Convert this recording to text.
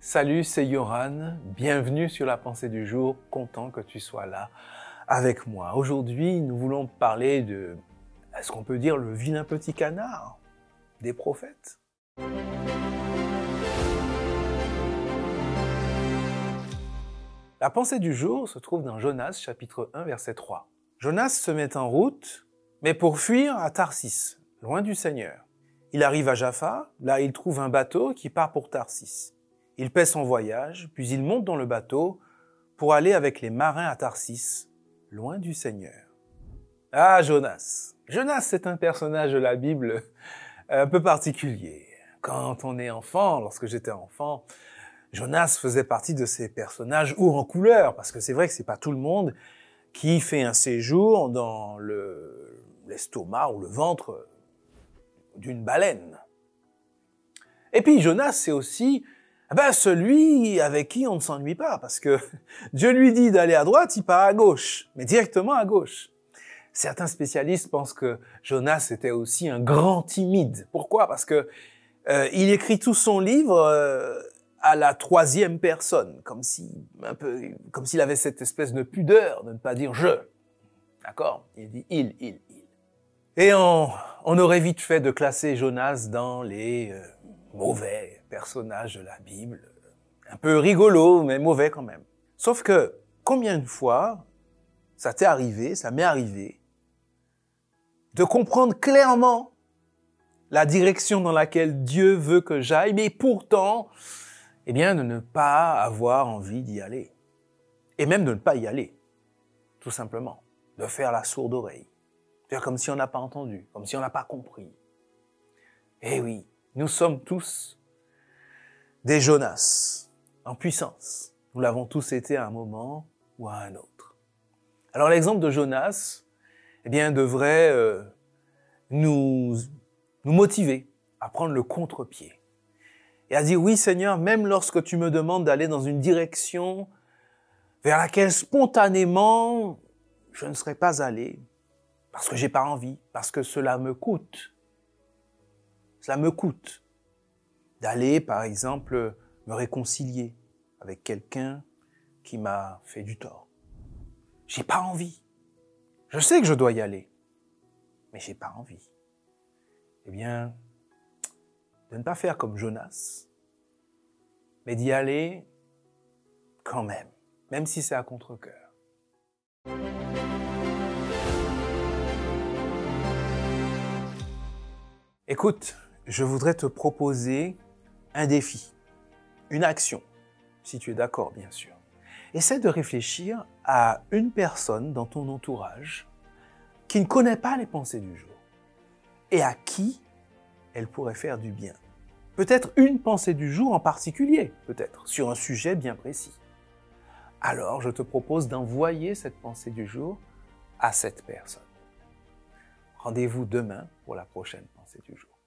Salut, c'est Yoran. Bienvenue sur la pensée du jour. Content que tu sois là avec moi. Aujourd'hui, nous voulons parler de, est-ce qu'on peut dire le vilain petit canard des prophètes? La pensée du jour se trouve dans Jonas chapitre 1 verset 3. Jonas se met en route, mais pour fuir à Tarsis, loin du Seigneur. Il arrive à Jaffa, là il trouve un bateau qui part pour Tarsis. Il paie son voyage, puis il monte dans le bateau pour aller avec les marins à Tarsis, loin du Seigneur. Ah, Jonas. Jonas, c'est un personnage de la Bible un peu particulier. Quand on est enfant, lorsque j'étais enfant, Jonas faisait partie de ces personnages ou en couleur, parce que c'est vrai que c'est pas tout le monde qui fait un séjour dans l'estomac ou le ventre d'une baleine. Et puis Jonas, c'est aussi eh ben, celui avec qui on ne s'ennuie pas, parce que Dieu lui dit d'aller à droite, il part à gauche, mais directement à gauche. Certains spécialistes pensent que Jonas était aussi un grand timide. Pourquoi? Parce que euh, il écrit tout son livre euh, à la troisième personne, comme si un peu, comme s'il avait cette espèce de pudeur de ne pas dire je. D'accord? Il dit il, il, il. Et on, on aurait vite fait de classer Jonas dans les euh, mauvais personnages de la Bible, un peu rigolo, mais mauvais quand même. Sauf que combien de fois ça t'est arrivé, ça m'est arrivé, de comprendre clairement la direction dans laquelle Dieu veut que j'aille, mais pourtant, eh bien, de ne pas avoir envie d'y aller. Et même de ne pas y aller, tout simplement. De faire la sourde oreille. Comme si on n'a pas entendu, comme si on n'a pas compris. Eh oui, nous sommes tous des Jonas en puissance. Nous l'avons tous été à un moment ou à un autre. Alors l'exemple de Jonas, eh bien, devrait euh, nous, nous motiver à prendre le contre-pied et à dire oui Seigneur, même lorsque tu me demandes d'aller dans une direction vers laquelle spontanément je ne serais pas allé, parce que j'ai pas envie, parce que cela me coûte. Cela me coûte d'aller, par exemple, me réconcilier avec quelqu'un qui m'a fait du tort. J'ai pas envie. Je sais que je dois y aller, mais j'ai pas envie. Eh bien, de ne pas faire comme Jonas, mais d'y aller quand même, même si c'est à contre-cœur. Écoute, je voudrais te proposer un défi, une action, si tu es d'accord bien sûr. Essaie de réfléchir à une personne dans ton entourage qui ne connaît pas les pensées du jour et à qui elle pourrait faire du bien. Peut-être une pensée du jour en particulier, peut-être, sur un sujet bien précis. Alors je te propose d'envoyer cette pensée du jour à cette personne. Rendez-vous demain pour la prochaine pensée du jour.